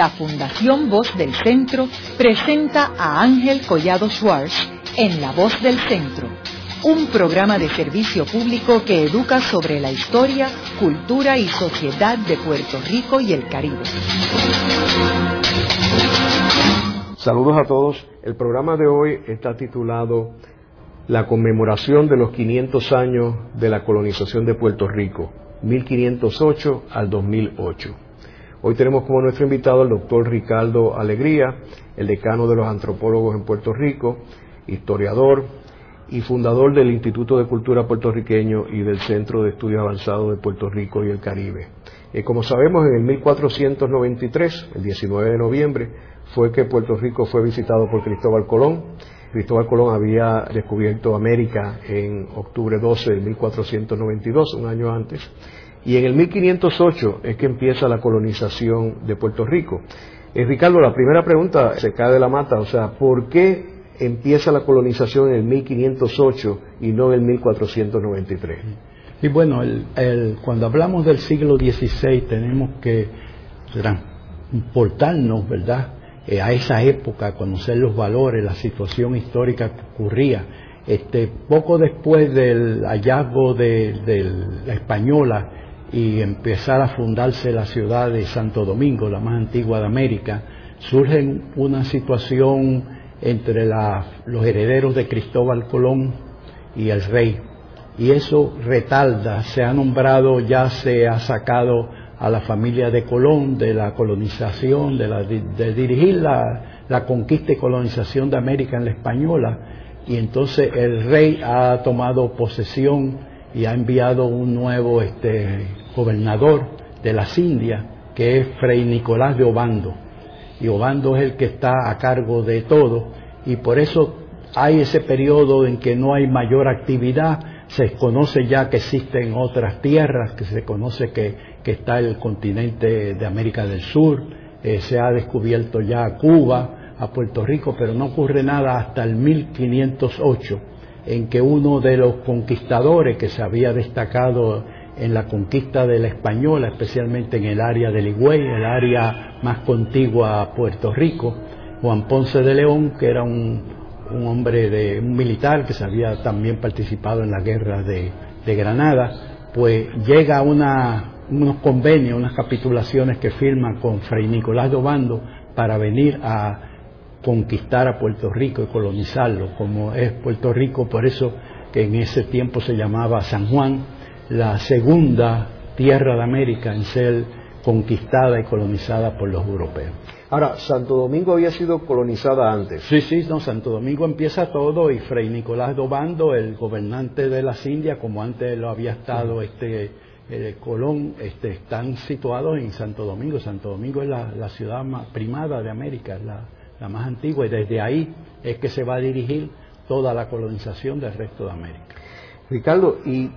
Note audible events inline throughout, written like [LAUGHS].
la Fundación Voz del Centro presenta a Ángel Collado Schwartz en La Voz del Centro, un programa de servicio público que educa sobre la historia, cultura y sociedad de Puerto Rico y el Caribe. Saludos a todos. El programa de hoy está titulado La conmemoración de los 500 años de la colonización de Puerto Rico, 1508 al 2008. Hoy tenemos como nuestro invitado al doctor Ricardo Alegría, el decano de los antropólogos en Puerto Rico, historiador y fundador del Instituto de Cultura Puertorriqueño y del Centro de Estudios Avanzados de Puerto Rico y el Caribe. Eh, como sabemos, en el 1493, el 19 de noviembre, fue que Puerto Rico fue visitado por Cristóbal Colón. Cristóbal Colón había descubierto América en octubre 12 de 1492, un año antes, y en el 1508 es que empieza la colonización de Puerto Rico. Eh, Ricardo, la primera pregunta se cae de la mata, o sea, ¿por qué empieza la colonización en el 1508 y no en el 1493? Y bueno, el, cuando hablamos del siglo XVI tenemos que transportarnos, ¿verdad?, eh, a esa época, conocer los valores, la situación histórica que ocurría. Este, poco después del hallazgo de la española y empezar a fundarse la ciudad de Santo Domingo, la más antigua de América, surge una situación entre los herederos de Cristóbal Colón y el rey. Y eso retalda, se ha nombrado, ya se ha sacado a la familia de Colón de la colonización, de, la, dirigir la, la conquista y colonización de América en la española. Y entonces el rey ha tomado posesión y ha enviado un nuevo este, gobernador de las Indias, que es Fray Nicolás de Obando. Y Obando es el que está a cargo de todo, y por eso hay ese periodo en que no hay mayor actividad, se conoce ya que existen otras tierras, que se conoce que, que está el continente de América del Sur, eh, se ha descubierto ya Cuba, a Puerto Rico, pero no ocurre nada hasta el 1508, en que uno de los conquistadores que se había destacado en la conquista de la española, especialmente en el área del Higüey, el área más contigua a Puerto Rico, Juan Ponce de León, que era un, hombre de un militar que se había también participado en la guerra de, Granada, pues llega a una, unos convenios, unas capitulaciones que firma con Fray Nicolás de Obando para venir a conquistar a Puerto Rico y colonizarlo, como es Puerto Rico, por eso que en ese tiempo se llamaba San Juan, la segunda tierra de América en ser conquistada y colonizada por los europeos. Ahora, Santo Domingo había sido colonizada antes. Sí, sí, no, Santo Domingo empieza todo y Fray Nicolás Dobando, el gobernante de las Indias, como antes lo había estado este eh, Colón, este, están situados en Santo Domingo. Santo Domingo es la, ciudad más primada de América, la, la más antigua, y desde ahí es que se va a dirigir toda la colonización del resto de América. Ricardo, y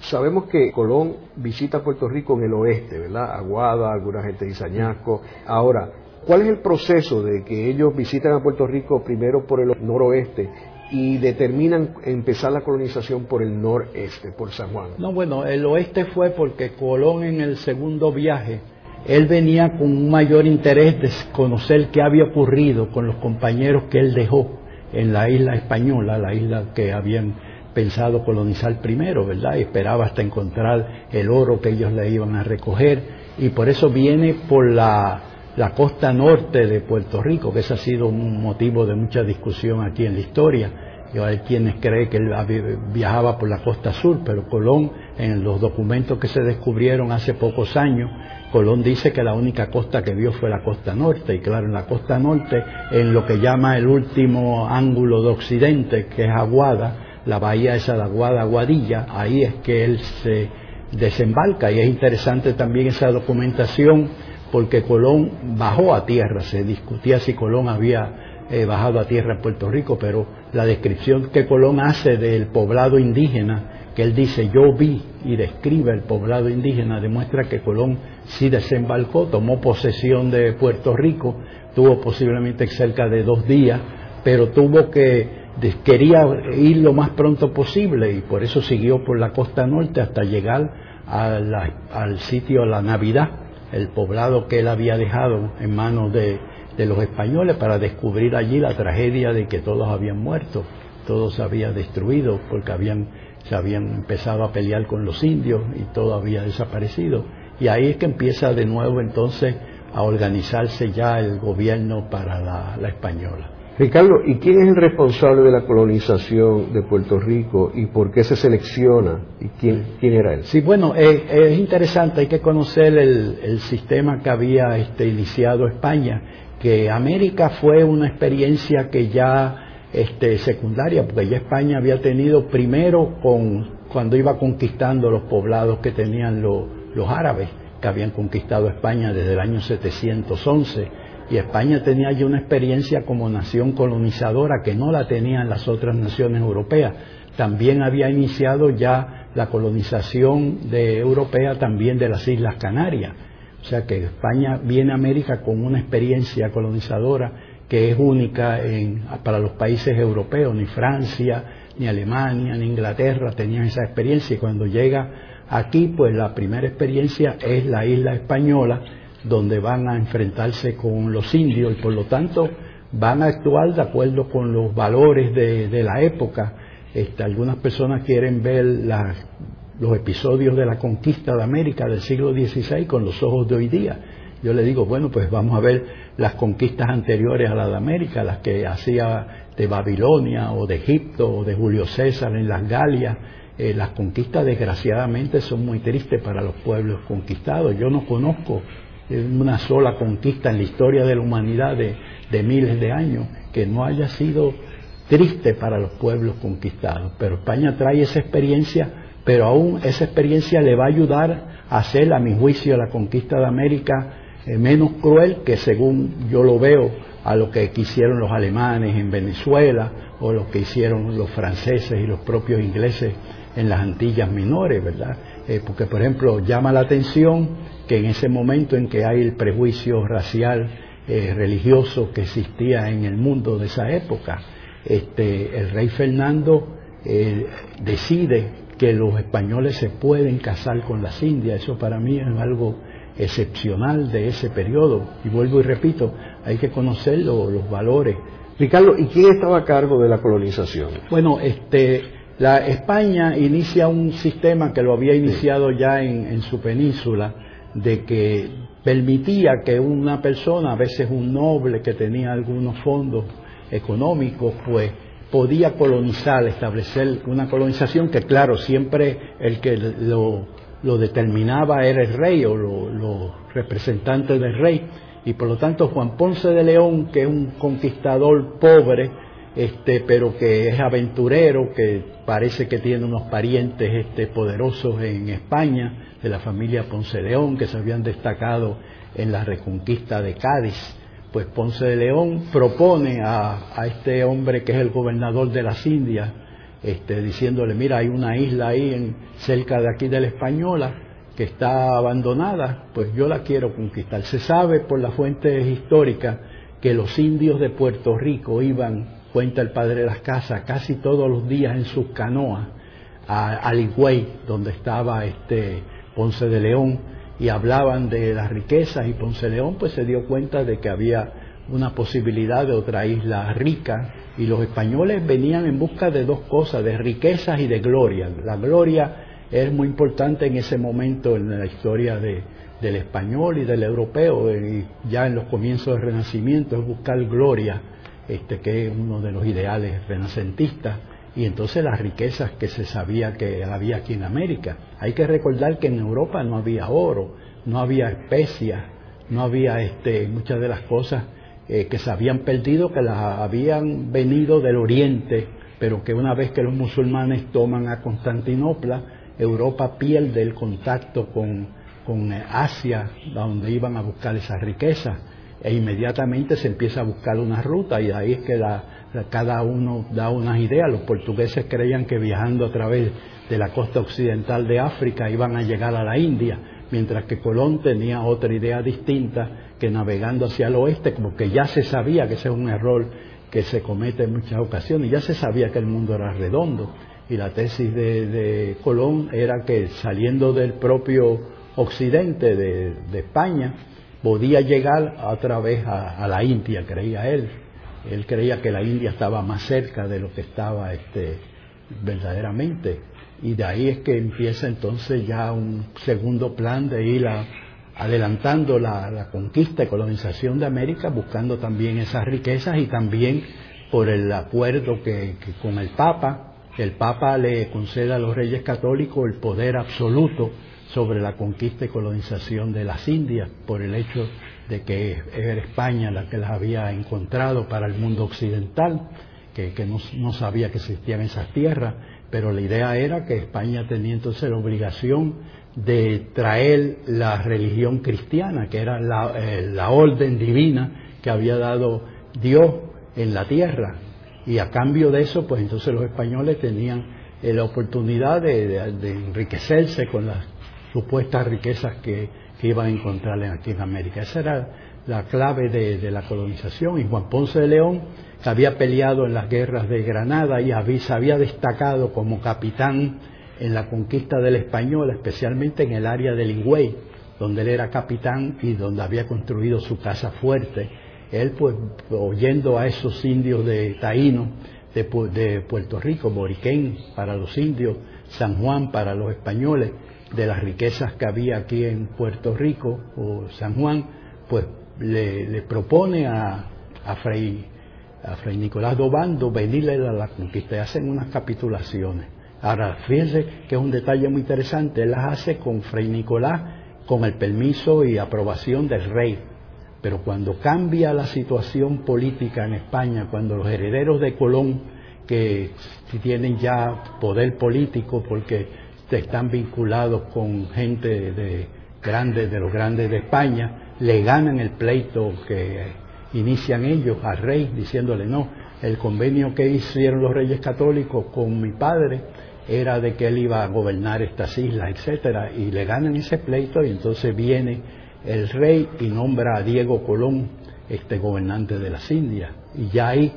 Sabemos que Colón visita Puerto Rico en el oeste, ¿verdad? Aguada, alguna gente dice Añasco. Ahora, ¿cuál es el proceso de que ellos visitan a Puerto Rico primero por el noroeste y determinan empezar la colonización por el noreste, por San Juan? No, bueno, el oeste fue porque Colón en el segundo viaje, él venía con un mayor interés de conocer qué había ocurrido con los compañeros que él dejó en la isla española, la isla que habían pensado colonizar primero, ¿verdad? Y esperaba hasta encontrar el oro que ellos le iban a recoger y por eso viene por la, la costa norte de Puerto Rico, que ese ha sido un motivo de mucha discusión aquí en la historia. Y hay quienes creen que él viajaba por la costa sur, pero Colón, en los documentos que se descubrieron hace pocos años, Colón dice que la única costa que vio fue la costa norte, y claro, en la costa norte, en lo que llama el último ángulo de occidente, que es Aguada, la bahía esa de Aguada, Aguadilla, ahí es que él se desembarca. Y es interesante también esa documentación porque Colón bajó a tierra, se discutía si Colón había eh, bajado a tierra en Puerto Rico, pero la descripción que Colón hace del poblado indígena, que él dice yo vi y describe el poblado indígena, demuestra que Colón sí desembarcó, tomó posesión de Puerto Rico, tuvo posiblemente cerca de dos días, pero tuvo que quería ir lo más pronto posible y por eso siguió por la costa norte hasta llegar al sitio La Navidad, el poblado que él había dejado en manos de, de los españoles para descubrir allí la tragedia de que todos habían muerto, todo se destruido porque habían, se habían empezado a pelear con los indios y todo había desaparecido. Y ahí es que empieza de nuevo entonces a organizarse ya el gobierno para la, española. Ricardo, ¿y quién es el responsable de la colonización de Puerto Rico y por qué se selecciona y quién, quién era él? Sí, bueno, es interesante, hay que conocer el, el sistema que había este, iniciado España que América fue una experiencia que ya este, secundaria, porque ya España había tenido primero con, cuando iba conquistando los poblados que tenían los árabes, que habían conquistado España desde el año 711, y España tenía ya una experiencia como nación colonizadora que no la tenían las otras naciones europeas. También había iniciado ya la colonización de europea también de las Islas Canarias. O sea que España viene a América con una experiencia colonizadora que es única para los países europeos, ni Francia, ni Alemania, ni Inglaterra tenían esa experiencia. Y cuando llega aquí, pues la primera experiencia es la isla española, donde van a enfrentarse con los indios y por lo tanto van a actuar de acuerdo con los valores de, la época. Este, algunas personas quieren ver los episodios de la conquista de América del siglo XVI con los ojos de hoy día. Yo le digo, bueno, pues vamos a ver las conquistas anteriores a la de América, las que hacía de Babilonia o de Egipto o de Julio César en las Galias. Eh, las conquistas desgraciadamente son muy tristes para los pueblos conquistados. Yo no conozco una sola conquista en la historia de la humanidad de, miles de años que no haya sido triste para los pueblos conquistados. Pero España trae esa experiencia pero aún esa experiencia le va a ayudar a hacer, a mi juicio, la conquista de América eh, menos cruel que según yo lo veo a lo que quisieron los alemanes en Venezuela o lo que hicieron los franceses y los propios ingleses en las Antillas menores, ¿verdad? Eh, porque, por ejemplo, llama la atención que en ese momento en que hay el prejuicio racial eh, religioso que existía en el mundo de esa época, este, el rey Fernando decide que los españoles se pueden casar con las indias. Eso para mí es algo excepcional de ese periodo. Y vuelvo y repito, hay que conocer los valores. Ricardo, ¿y quién estaba a cargo de la colonización? Bueno, este, la España inicia un sistema que lo había iniciado ya en, en su península, de que permitía que una persona, a veces un noble que tenía algunos fondos económicos, pues podía colonizar, establecer una colonización que claro, siempre el que lo, determinaba era el rey o los representantes del rey. Y por lo tanto Juan Ponce de León, que es un conquistador pobre, este, pero que es aventurero, que parece que tiene unos parientes este, poderosos en España, de la familia Ponce de León, que se habían destacado en la reconquista de Cádiz pues Ponce de León propone a, este hombre que es el gobernador de las Indias, este, diciéndole, mira, hay una isla ahí en, cerca de aquí de la Española que está abandonada, pues yo la quiero conquistar. Se sabe por las fuentes históricas que los indios de Puerto Rico iban, cuenta el padre de las casas, casi todos los días en sus canoas a, Higüey, donde estaba este Ponce de León, y hablaban de las riquezas y Ponce León pues se dio cuenta de que había una posibilidad de otra isla rica y los españoles venían en busca de dos cosas, de riquezas y de gloria. La gloria es muy importante en ese momento en la historia del español y del europeo, y ya en los comienzos del Renacimiento es buscar gloria, este, que es uno de los ideales renacentistas y entonces las riquezas que se sabía que había aquí en América. Hay que recordar que en Europa no había oro, no había especias, no había este, muchas de las cosas eh, que se habían perdido, que las habían venido del Oriente, pero que una vez que los musulmanes toman a Constantinopla, Europa pierde el contacto con, con Asia, donde iban a buscar esas riquezas, e inmediatamente se empieza a buscar una ruta, y ahí es que cada uno da unas ideas. Los portugueses creían que viajando a través de la costa occidental de África iban a llegar a la India, mientras que Colón tenía otra idea distinta, que navegando hacia el oeste, como que ya se sabía que ese es un error que se comete en muchas ocasiones, ya se sabía que el mundo era redondo. Y la tesis de, de Colón era que saliendo del propio occidente de, España podía llegar otra vez a, la India, creía él. Él creía que la India estaba más cerca de lo que estaba este, verdaderamente. Y de ahí es que empieza entonces ya un segundo plan de ir adelantando la, conquista y colonización de América, buscando también esas riquezas y también por el acuerdo que con el Papa, el Papa le concede a los reyes católicos el poder absoluto sobre la conquista y colonización de las Indias por el hecho de que era España la que las había encontrado para el mundo occidental, que, no, sabía que existían esas tierras, pero la idea era que España tenía entonces la obligación de traer la religión cristiana, que era la, eh, la orden divina que había dado Dios en la tierra, y a cambio de eso, pues entonces los españoles tenían eh, la oportunidad de, enriquecerse con las supuestas riquezas que, iban a encontrar en América. Esa era la clave de, la colonización. Y Juan Ponce de León, que había peleado en las guerras de Granada y se había destacado como capitán en la conquista del español, especialmente en el área de Higüey, donde él era capitán y donde había construido su casa fuerte él pues oyendo a esos indios de Taíno, de, Puerto Rico, Boriquén para los indios, San Juan para los españoles, de las riquezas que había aquí en Puerto Rico o San Juan, pues le, propone a, a, Fray, a Nicolás Dobando venirle a la conquista. Y hacen unas capitulaciones. Ahora, fíjense que es un detalle muy interesante, él las hace con Fray Nicolás con el permiso y aprobación del rey, pero cuando cambia la situación política en España, cuando los herederos de Colón, que tienen ya poder político porque están vinculados con gente de, grandes, de los grandes de España, le ganan el pleito que inician ellos al rey diciéndole no, el convenio que hicieron los reyes católicos con mi padre era de que él iba a gobernar estas islas, etcétera, y le ganan ese pleito y entonces viene el rey y nombra a Diego Colón este gobernante de las Indias. Y ya ahí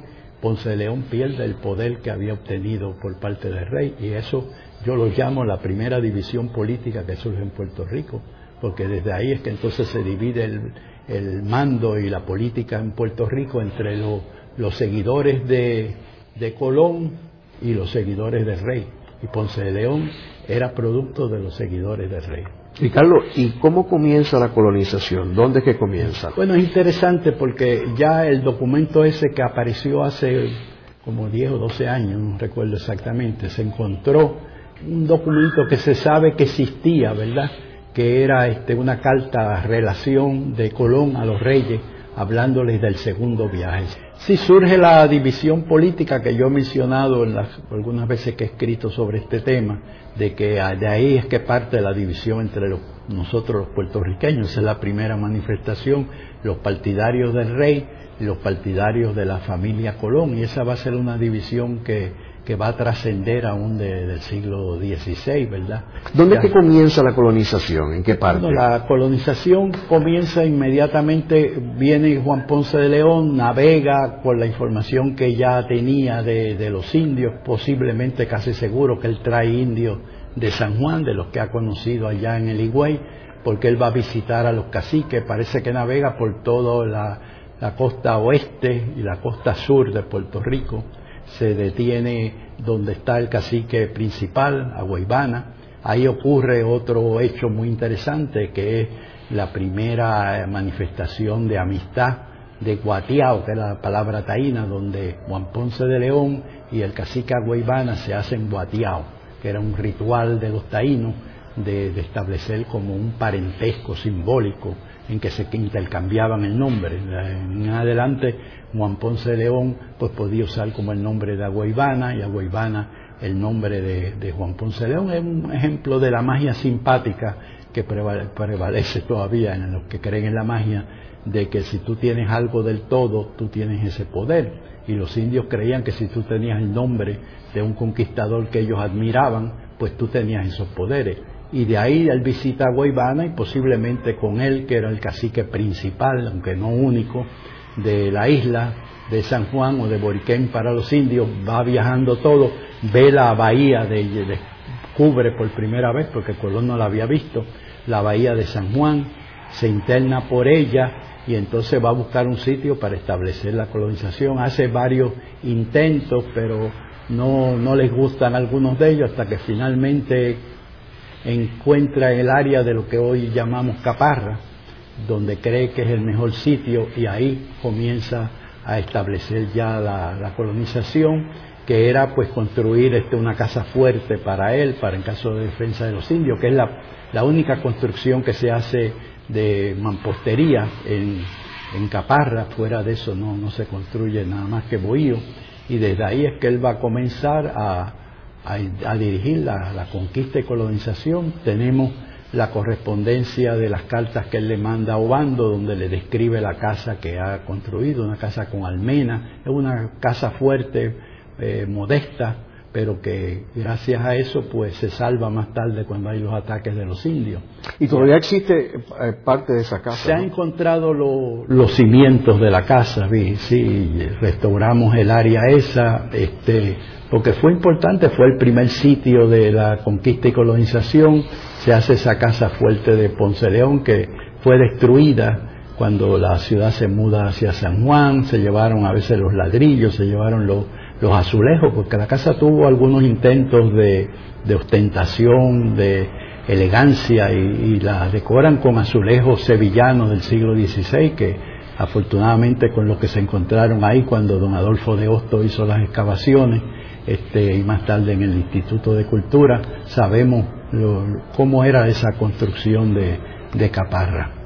Ponce de León pierde el poder que había obtenido por parte del rey y eso yo lo llamo la primera división política que surge en Puerto Rico, porque desde ahí es que entonces se divide el, mando y la política en Puerto Rico entre los seguidores de, de Colón y los seguidores del rey. Y Ponce de León era producto de los seguidores del rey. Carlos, ¿y cómo comienza la colonización? ¿Dónde es que comienza? Bueno, es interesante porque ya el documento ese que apareció hace como 10 o 12 años, no recuerdo exactamente, se encontró un documento que se sabe que existía, ¿verdad? Que era este, una carta relación de Colón a los reyes, hablándoles del segundo viaje. Si surge la división política que yo he mencionado en las, algunas veces que he escrito sobre este tema, de que de ahí es que parte la división entre nosotros los puertorriqueños. Esa es la primera manifestación, los partidarios del rey y los partidarios de la familia Colón. Y esa va a ser una división que, que va a trascender aún del siglo XVI, ¿verdad? ¿Dónde es que comienza la colonización? ¿En qué parte? la colonización comienza inmediatamente, viene Juan Ponce de León, navega con la información que ya tenía de, de los indios, posiblemente casi seguro que él trae indios de San Juan, de los que ha conocido allá en el Higüey, porque él va a visitar a los caciques, parece que navega por toda la, la costa oeste y la costa sur de Puerto Rico se detiene donde está el cacique principal, Aguaybana. Ahí ocurre otro hecho muy interesante que es la primera manifestación de amistad de Guatiao, que es la palabra taína, donde Juan Ponce de León y el cacique Aguaybana se hacen Guatiao, que era un ritual de los taínos de establecer como un parentesco simbólico en que se intercambiaban el nombre. En adelante Juan Ponce de León pues podía usar como el nombre de Aguaybana y Aguaybana el nombre de, Juan Ponce de León. Es un ejemplo de la magia simpática que prevalece todavía en los que creen en la magia, de que si tú tienes algo del todo, tú tienes ese poder. Y los indios creían que si tú tenías el nombre de un conquistador que ellos admiraban, pues tú tenías esos poderes. Y de ahí él visita a Guaybana y posiblemente con él, que era el cacique principal, aunque no único, de la isla de San Juan o de Boriquén para los indios, va viajando todo, ve la bahía, de, cubre por primera vez, porque Colón no la había visto, la bahía de San Juan, se interna por ella y entonces va a buscar un sitio para establecer la colonización. Hace varios intentos, pero no, no les gustan algunos de ellos hasta que finalmente encuentra el área de lo que hoy llamamos Caparra, donde cree que es el mejor sitio y ahí comienza a establecer ya la, colonización, que era pues construir este, una casa fuerte para él, para en caso de defensa de los indios, que es la, única construcción que se hace de mampostería en, en Caparra, fuera de eso no, no se construye nada más que bohío, y desde ahí es que él va a comenzar a, a, dirigir la, la, conquista y colonización. Tenemos la correspondencia de las cartas que él le manda a Obando, donde le describe la casa que ha construido, una casa con almena, es una casa fuerte, eh, modesta, pero que gracias a eso pues se salva más tarde cuando hay los ataques de los indios. ¿Y todavía existe eh, parte de esa casa? Se han encontrado los cimientos de la casa, ¿sí? sí, restauramos el área esa, este, porque fue importante, fue el primer sitio de la conquista y colonización, se hace esa casa fuerte de Ponce León que fue destruida cuando la ciudad se muda hacia San Juan, se llevaron a veces los ladrillos, se llevaron los los azulejos, porque la casa tuvo algunos intentos de, ostentación, de elegancia y, la decoran con azulejos sevillanos del siglo XVI que afortunadamente con los que se encontraron ahí cuando don Adolfo de Hosto hizo las excavaciones este, y más tarde en el Instituto de Cultura sabemos cómo era esa construcción de Caparra.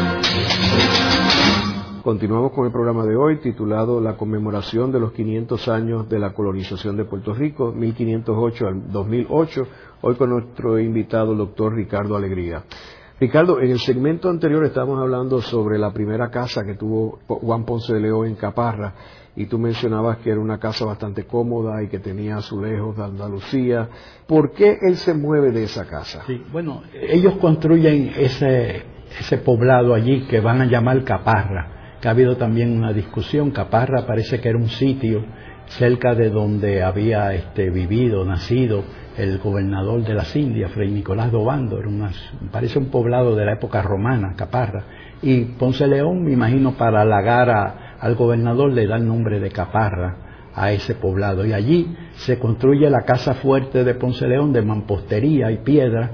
Continuamos con el programa de hoy titulado La conmemoración de los 500 años de la colonización de Puerto Rico, 1508 al 2008, hoy con nuestro invitado, el doctor Ricardo Alegría. Ricardo, en el segmento anterior estábamos hablando sobre la primera casa que tuvo Juan Ponce de León en Caparra y tú mencionabas que era una casa bastante cómoda y que tenía azulejos de Andalucía. ¿Por qué él se mueve de esa casa? Sí, bueno, ellos construyen ese, ese poblado allí que van a llamar Caparra que ha habido también una discusión. Caparra parece que era un sitio cerca de donde había este, vivido, nacido el gobernador de las Indias, Fray Nicolás Dobando, parece un poblado de la época romana, Caparra. Y Ponce León, me imagino, para halagar al gobernador le da el nombre de Caparra a ese poblado. Y allí se construye la casa fuerte de Ponce León de mampostería y piedra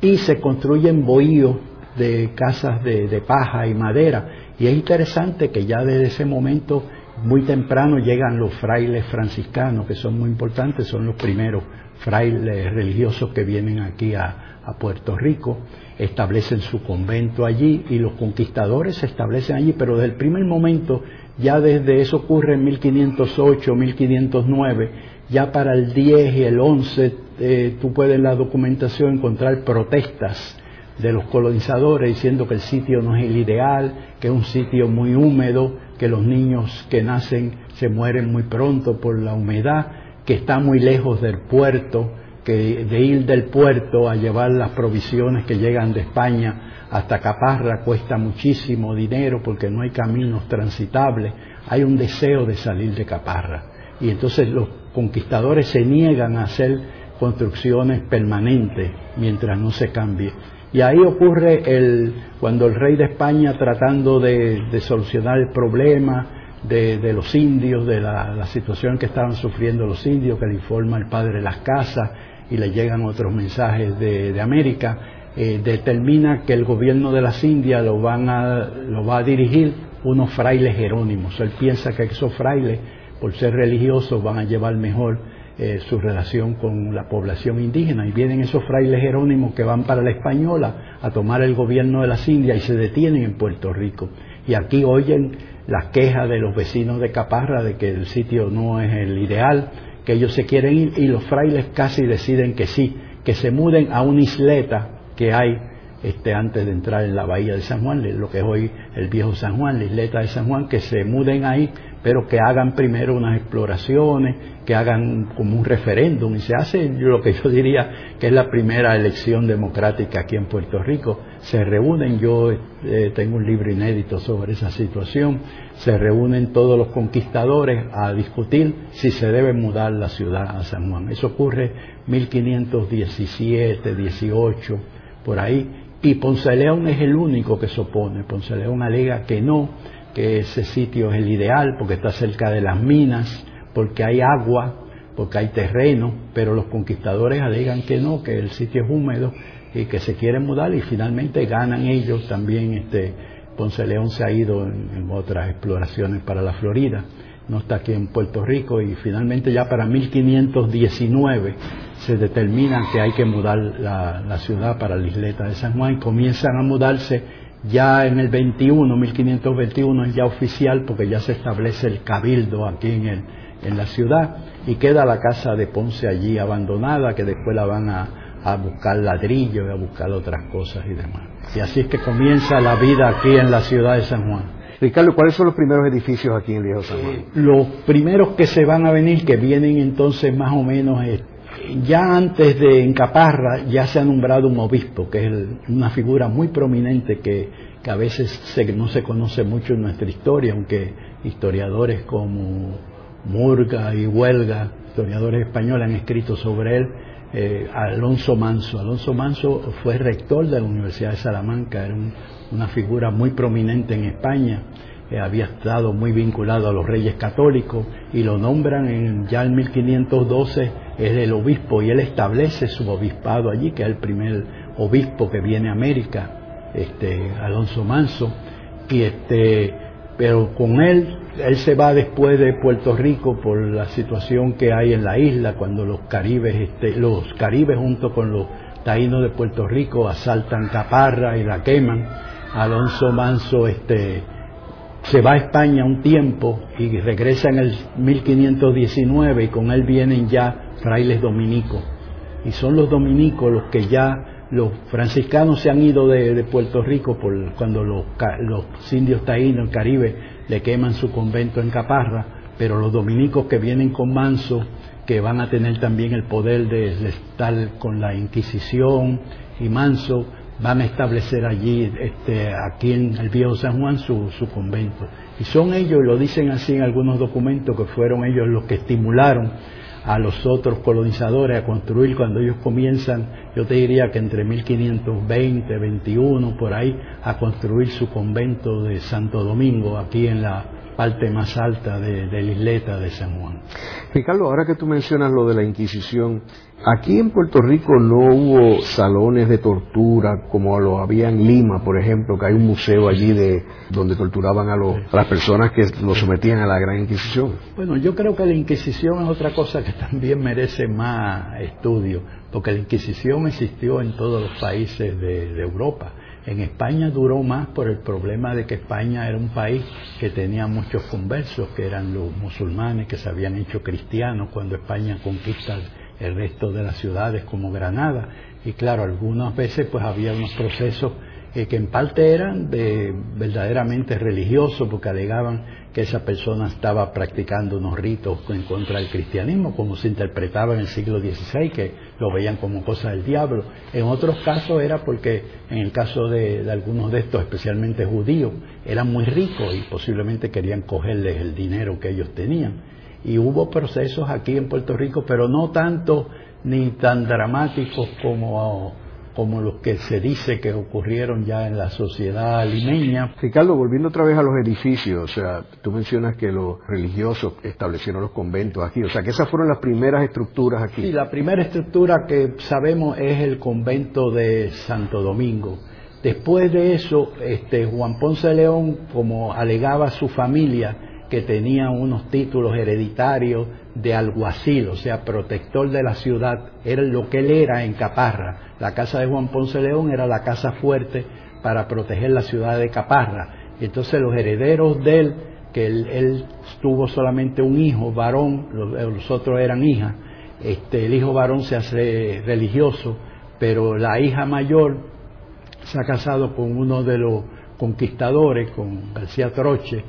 y se construyen bohíos de casas de paja y madera y es interesante que ya desde ese momento, muy temprano, llegan los frailes franciscanos, que son muy importantes, son los primeros frailes religiosos que vienen aquí a, Puerto Rico, establecen su convento allí y los conquistadores se establecen allí, pero desde el primer momento, ya desde eso ocurre en 1508, 1509, ya para el 10 y el 11, eh, tú puedes en la documentación encontrar protestas de los colonizadores diciendo que el sitio no es el ideal, que es un sitio muy húmedo, que los niños que nacen se mueren muy pronto por la humedad, que está muy lejos del puerto, que de ir del puerto a llevar las provisiones que llegan de España hasta Caparra cuesta muchísimo dinero porque no hay caminos transitables, hay un deseo de salir de Caparra. Y entonces los conquistadores se niegan a hacer construcciones permanentes mientras no se cambie y ahí ocurre el, cuando el rey de España tratando de, solucionar el problema de, los indios, de la, situación que estaban sufriendo los indios, que le informa el padre de las casas y le llegan otros mensajes de, América, eh, determina que el gobierno de las Indias lo, van a, lo va a dirigir unos frailes jerónimos. Él piensa que esos frailes, por ser religiosos, van a llevar mejor eh, su relación con la población indígena. Y vienen esos frailes jerónimos que van para la Española a tomar el gobierno de las Indias y se detienen en Puerto Rico. Y aquí oyen las quejas de los vecinos de Caparra de que el sitio no es el ideal, que ellos se quieren ir y los frailes casi deciden que sí, que se muden a una isleta que hay este, antes de entrar en la bahía de San Juan, lo que es hoy el viejo San Juan, la isleta de San Juan, que se muden ahí, pero que hagan primero unas exploraciones, que hagan como un referéndum, y se hace lo que yo diría que es la primera elección democrática aquí en Puerto Rico. Se reúnen, yo eh, tengo un libro inédito sobre esa situación, se reúnen todos los conquistadores a discutir si se debe mudar la ciudad a San Juan. Eso ocurre 1517, 18, por ahí, y Ponce León es el único que se opone. Ponce León alega que no, que ese sitio es el ideal porque está cerca de las minas, porque hay agua, porque hay terreno, pero los conquistadores alegan que no, que el sitio es húmedo y que se quieren mudar y finalmente ganan ellos también. Este, Ponce León se ha ido en otras exploraciones para la Florida no está aquí en Puerto Rico y finalmente ya para 1519 se determina que hay que mudar la, ciudad para la isleta de San Juan y comienzan a mudarse ya en el 21, 1521 es ya oficial porque ya se establece el cabildo aquí en, en la ciudad y queda la casa de Ponce allí abandonada que después la van a, a buscar ladrillos y a buscar otras cosas y demás. Y así es que comienza la vida aquí en la ciudad de San Juan. Ricardo, ¿cuáles son los primeros edificios aquí en Viejo San Juan? Eh, los primeros que se van a venir, que vienen entonces más o menos, eh, ya antes de Encaparra ya se ha nombrado un obispo, que es una figura muy prominente que, a veces no se conoce mucho en nuestra historia, aunque historiadores como Murga y Huelga, historiadores españoles, han escrito sobre él. Eh, Alonso Manso. Alonso Manso fue rector de la Universidad de Salamanca, era una figura muy prominente en España, eh, había estado muy vinculado a los reyes católicos y lo nombran en, ya en 1512, es el obispo y él establece su obispado allí, que es el primer obispo que viene a América, este, Alonso Manso, y este, pero con él él se va después de Puerto Rico por la situación que hay en la isla cuando los caribes, este, los caribes junto con los taínos de Puerto Rico asaltan Caparra y la queman. Alonso Manso este, se va a España un tiempo y regresa en el 1519 y con él vienen ya frailes dominicos. Y son los dominicos los que ya los franciscanos se han ido de, Puerto Rico por, cuando los, los indios taínos, el Caribe, le queman su convento en Caparra, pero los dominicos que vienen con Manso, que van a tener también el poder de, estar con la Inquisición y Manso, van a establecer allí, este, aquí en el viejo San Juan, su, su convento. Y son ellos, lo dicen así en algunos documentos, que fueron ellos los que estimularon a los otros colonizadores a construir cuando ellos comienzan, yo te diría que entre 1520, 21, por ahí, a construir su convento de Santo Domingo, aquí en la parte más alta de, la isleta de San Juan. Ricardo, ahora que tú mencionas lo de la Inquisición, aquí en Puerto Rico no hubo salones de tortura como lo había en Lima, por ejemplo, que hay un museo allí de donde torturaban a, las personas que lo sometían a la Gran Inquisición. Bueno, yo creo que la Inquisición es otra cosa que también merece más estudio, porque la Inquisición existió en todos los países de Europa en España duró más por el problema de que España era un país que tenía muchos conversos, que eran los musulmanes que se habían hecho cristianos cuando España conquista el resto de las ciudades como Granada. Y claro, algunas veces pues había unos procesos eh, que en parte eran de verdaderamente religiosos porque alegaban que esa persona estaba practicando unos ritos en contra del cristianismo, como se interpretaba en el siglo XVI, que lo veían como cosa del diablo. En otros casos era porque, en el caso de, de algunos de estos, especialmente judíos, eran muy ricos y posiblemente querían cogerles el dinero que ellos tenían. Y hubo procesos aquí en Puerto Rico, pero no tanto ni tan dramáticos como como los que se dice que ocurrieron ya en la sociedad limeña. Ricardo, volviendo otra vez a los edificios, o sea, tú mencionas que los religiosos establecieron los conventos aquí, o sea, que esas fueron las primeras estructuras aquí. Sí, la primera estructura que sabemos es el convento de Santo Domingo. Después de eso, este, Juan Ponce de León, como alegaba su familia, que tenía unos títulos hereditarios de alguacil, o sea, protector de la ciudad, era lo que él era en Caparra. La casa de Juan Ponce León era la casa fuerte para proteger la ciudad de Caparra. Entonces los herederos de él, que él, tuvo solamente un hijo varón, los, otros eran hijas, este, el hijo varón se hace religioso, pero la hija mayor se ha casado con uno de los conquistadores, con García Troche,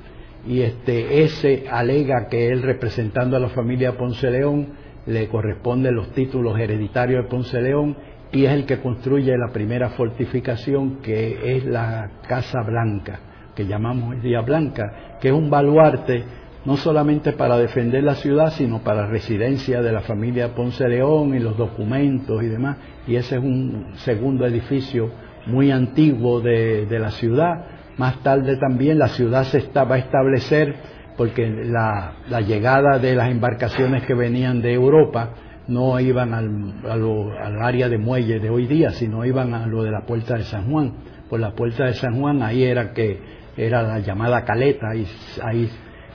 y este, ese alega que él representando a la familia Ponce León le corresponden los títulos hereditarios de Ponce León y es el que construye la primera fortificación que es la Casa Blanca, que llamamos el Día Blanca, que es un baluarte no solamente para defender la ciudad, sino para residencia de la familia Ponce León y los documentos y demás. Y ese es un segundo edificio muy antiguo de, de la ciudad. Más tarde también la ciudad se está, va a establecer porque la, llegada de las embarcaciones que venían de Europa no iban al, al área de muelle de hoy día, sino iban a lo de la puerta de San Juan. Por la puerta de San Juan ahí era que era la llamada caleta, y ahí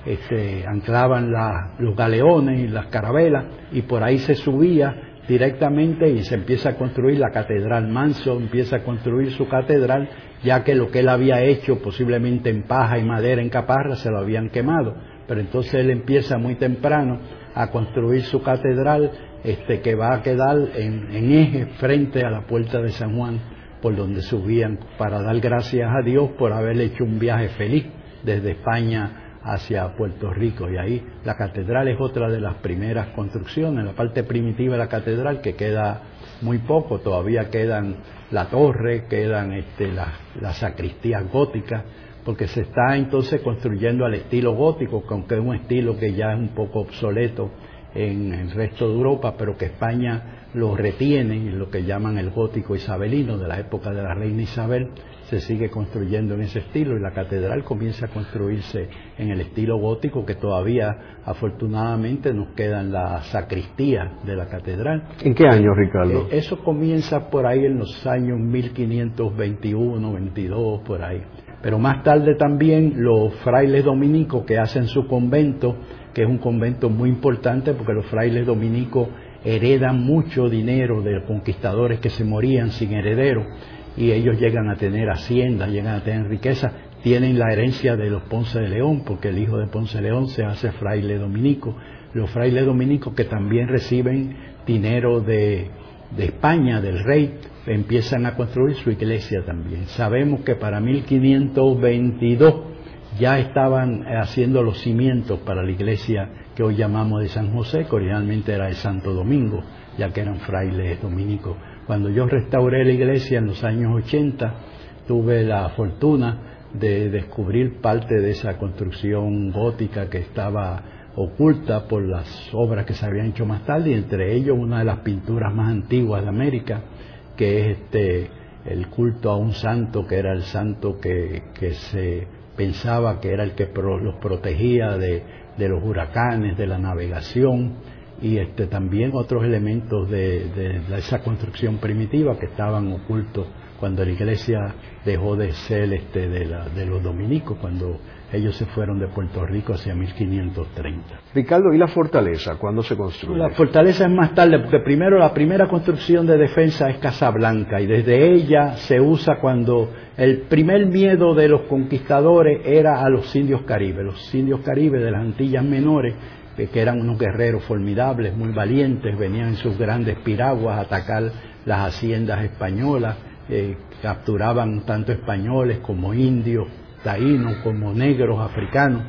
este, anclaban los galeones y las carabelas y por ahí se subía directamente y se empieza a construir la catedral. Manso empieza a construir su catedral ya que lo que él había hecho posiblemente en paja y madera en caparra se lo habían quemado. Pero entonces él empieza muy temprano a construir su catedral este, que va a quedar en, en eje frente a la puerta de San Juan por donde subían para dar gracias a Dios por haber hecho un viaje feliz desde España hacia Puerto Rico. Y ahí la catedral es otra de las primeras construcciones, la parte primitiva de la catedral que queda muy poco, todavía quedan la torre, quedan este, las la sacristías góticas, porque se está entonces construyendo al estilo gótico, aunque es un estilo que ya es un poco obsoleto en el resto de Europa, pero que España lo retiene, lo que llaman el gótico isabelino de la época de la reina Isabel, se sigue construyendo en ese estilo y la catedral comienza a construirse en el estilo gótico que todavía afortunadamente nos quedan las sacristías de la catedral. ¿En qué año, Ricardo? Eh, eso comienza por ahí en los años 1521, 22, por ahí. Pero más tarde también los frailes dominicos que hacen su convento, que es un convento muy importante porque los frailes dominicos heredan mucho dinero de los conquistadores que se morían sin heredero y ellos llegan a tener haciendas, llegan a tener riqueza, tienen la herencia de los Ponce de León, porque el hijo de Ponce de León se hace fraile dominico. Los frailes dominicos que también reciben dinero de, de España, del rey, empiezan a construir su iglesia también. Sabemos que para 1522 ya estaban haciendo los cimientos para la iglesia que hoy llamamos de San José, que originalmente era de Santo Domingo, ya que eran frailes dominicos. Cuando yo restauré la iglesia en los años 80, tuve la fortuna de descubrir parte de esa construcción gótica que estaba oculta por las obras que se habían hecho más tarde, y entre ellos una de las pinturas más antiguas de América, que es este el culto a un santo que era el santo que, que se pensaba que era el que los protegía de, de los huracanes, de la navegación, y este, también otros elementos de, de, esa construcción primitiva que estaban ocultos cuando la iglesia dejó de ser este, de, la, de los dominicos, cuando ellos se fueron de Puerto Rico hacia 1530. Ricardo, ¿y la fortaleza cuándo se construye? La fortaleza es más tarde, porque primero la primera construcción de defensa es Casablanca y desde ella se usa cuando el primer miedo de los conquistadores era a los indios caribes. Los indios caribes de las Antillas Menores que eran unos guerreros formidables, muy valientes, venían en sus grandes piraguas a atacar las haciendas españolas, eh, capturaban tanto españoles como indios, taínos, como negros, africanos,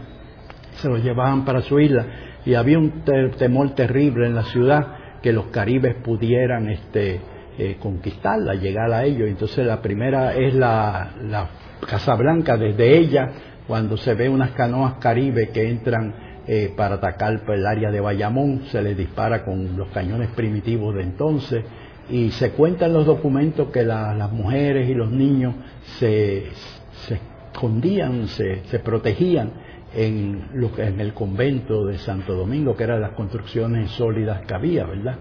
se los llevaban para su isla y había un temor terrible en la ciudad que los caribes pudieran este, eh, conquistarla, llegar a ellos. Entonces la primera es la, la Casa Blanca, desde ella, cuando se ve unas canoas caribes que entran eh, para atacar el área de Bayamón, se les dispara con los cañones primitivos de entonces y se cuentan los documentos que las mujeres y los niños se, escondían, se, protegían en, en el convento de Santo Domingo, que eran las construcciones sólidas que había, ¿verdad?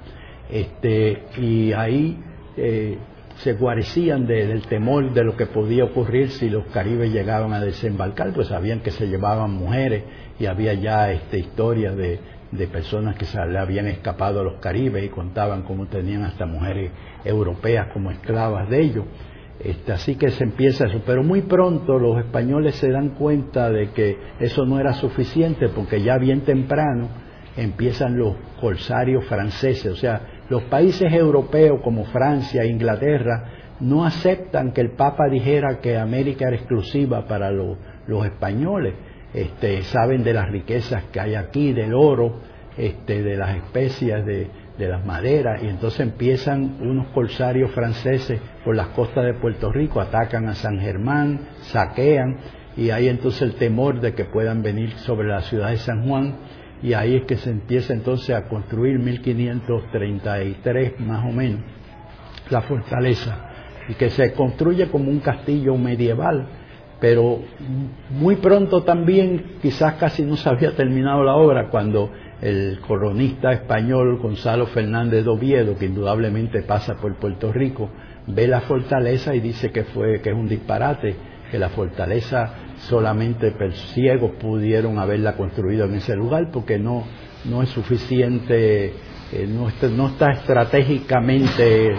Este, y ahí eh, se guarecían del temor de lo que podía ocurrir si los caribes llegaban a desembarcar, pues sabían que se llevaban mujeres y había ya esta historia de, de personas que se le habían escapado a los caribes y contaban cómo tenían hasta mujeres europeas como esclavas de ellos. Este, así que se empieza eso, pero muy pronto los españoles se dan cuenta de que eso no era suficiente porque ya bien temprano empiezan los corsarios franceses, o sea, los países europeos como Francia e Inglaterra no aceptan que el Papa dijera que América era exclusiva para los españoles. Este, saben de las riquezas que hay aquí, del oro, este, de las especias, de, de las maderas, y entonces empiezan unos corsarios franceses por las costas de Puerto Rico, atacan a San Germán, saquean, y hay entonces el temor de que puedan venir sobre la ciudad de San Juan, y ahí es que se empieza entonces a construir 1533 más o menos la fortaleza, y que se construye como un castillo medieval, pero muy pronto también, quizás casi no se había terminado la obra cuando el coronista español Gonzalo Fernández de Oviedo, que indudablemente pasa por Puerto Rico, ve la fortaleza y dice que fue que es un disparate, que la fortaleza solamente ciegos pudieron haberla construido en ese lugar porque no no es suficiente, eh, no, está, no está estratégicamente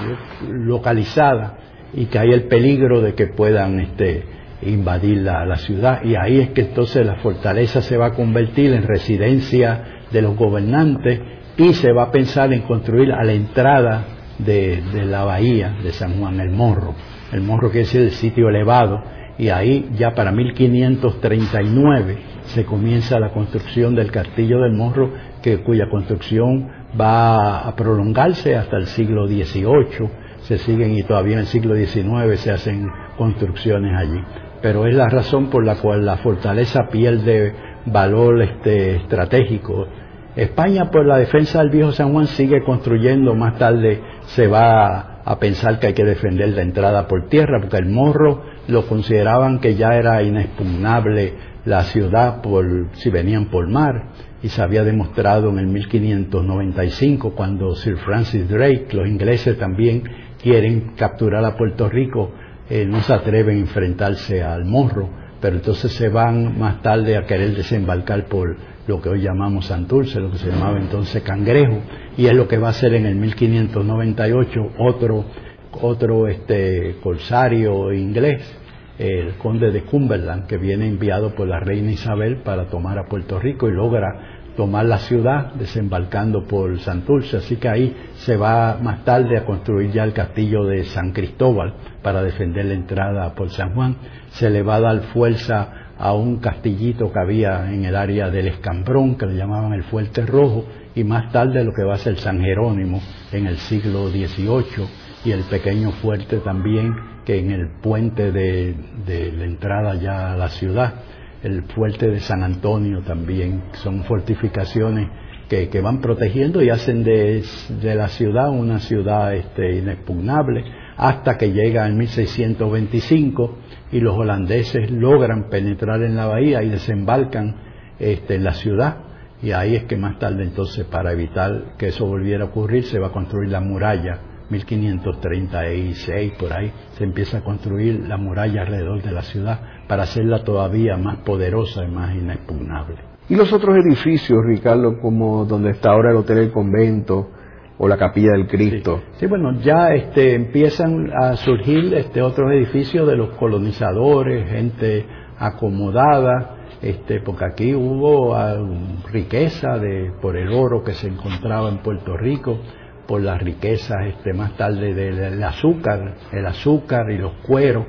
localizada y que hay el peligro de que puedan este, invadir la, la, ciudad. Y ahí es que entonces la fortaleza se va a convertir en residencia de los gobernantes y se va a pensar en construir a la entrada de, la bahía de San Juan, el Morro. El Morro quiere decir el sitio elevado y ahí ya para 1539 se comienza la construcción del castillo del Morro, que, cuya construcción va a prolongarse hasta el siglo XVIII, se siguen y todavía en el siglo XIX se hacen construcciones allí. Pero es la razón por la cual la fortaleza pierde valor este, estratégico. España, por la defensa del viejo San Juan, sigue construyendo, más tarde se va a pensar que hay que defender la entrada por tierra, porque el morro lo consideraban que ya era inexpugnable la ciudad por, si venían por mar, y se había demostrado en el 1595 cuando Sir Francis Drake, los ingleses también quieren capturar a Puerto Rico, eh, no se atreven a enfrentarse al morro pero entonces se van más tarde a querer desembarcar por lo que hoy llamamos Santurce, lo que se llamaba entonces Cangrejo, y es lo que va a ser en el 1598 otro, otro este, corsario inglés, el conde de Cumberland, que viene enviado por la reina Isabel para tomar a Puerto Rico y logra tomar la ciudad desembarcando por Santurce, así que ahí se va más tarde a construir ya el castillo de San Cristóbal para defender la entrada por San Juan, se le va a dar fuerza a un castillito que había en el área del Escambrón, que le llamaban el Fuerte Rojo, y más tarde lo que va a ser San Jerónimo en el siglo XVIII, y el pequeño fuerte también, que en el puente de, de la entrada ya a la ciudad, el fuerte de San Antonio también, son fortificaciones que, que van protegiendo y hacen de, de, la ciudad una ciudad este, inexpugnable hasta que llega en 1625 y los holandeses logran penetrar en la bahía y desembarcan este, en la ciudad. Y ahí es que más tarde entonces para evitar que eso volviera a ocurrir se va a construir la muralla 1536 por ahí se empieza a construir la muralla alrededor de la ciudad para hacerla todavía más poderosa y más inexpugnable. Y los otros edificios, Ricardo, como donde está ahora el Hotel del Convento o la Capilla del Cristo. Sí, bueno, ya este, empiezan a surgir este, otros edificios de los colonizadores, gente acomodada, este, porque aquí hubo ah, riqueza de, por el oro que se encontraba en Puerto Rico, por las riquezas este, más tarde del azúcar, el azúcar y los cueros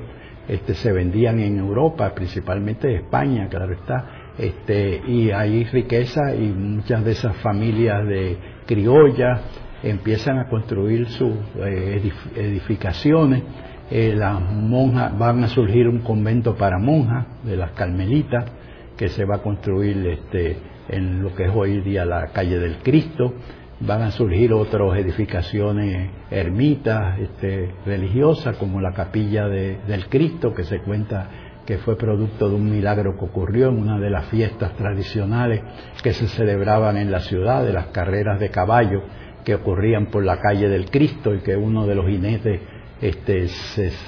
este, se vendían en Europa, principalmente España, claro está, este, y hay riqueza y muchas de esas familias de criollas empiezan a construir sus eh, edificaciones. Eh, las monjas van a surgir un convento para monjas de las carmelitas que se va a construir este, en lo que es hoy día la calle del Cristo van a surgir otras edificaciones ermitas este, religiosas como la capilla del Cristo que se cuenta que fue producto de un milagro que ocurrió en una de las fiestas tradicionales que se celebraban en la ciudad, de las carreras de caballo que ocurrían por la calle del Cristo y que uno de los jinetes, este,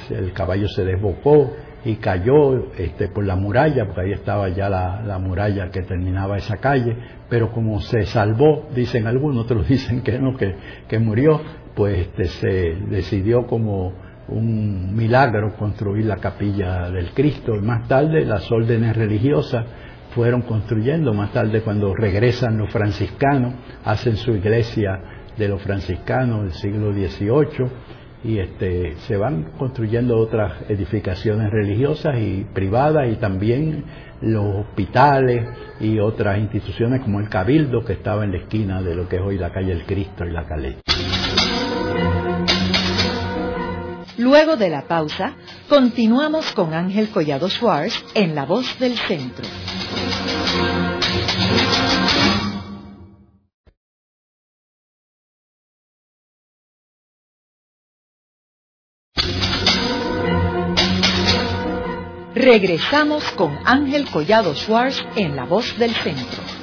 el caballo se desbocó y cayó este, por la muralla, porque ahí estaba ya la, muralla que terminaba esa calle, pero como se salvó, dicen algunos, otros [LAUGHS] dicen que no, que, que murió, pues este, se decidió como un milagro construir la capilla del Cristo. Y más tarde las órdenes religiosas fueron construyendo, más tarde cuando regresan los franciscanos, hacen su iglesia de los franciscanos del siglo XVIII, y este, se van construyendo otras edificaciones religiosas y privadas y también los hospitales y otras instituciones como el Cabildo que estaba en la esquina de lo que es hoy la calle El Cristo y la Caleta. Luego de la pausa, continuamos con Ángel Collado Schwartz en La Voz del Centro. Regresamos con Ángel Collado Schwartz en La Voz del Centro.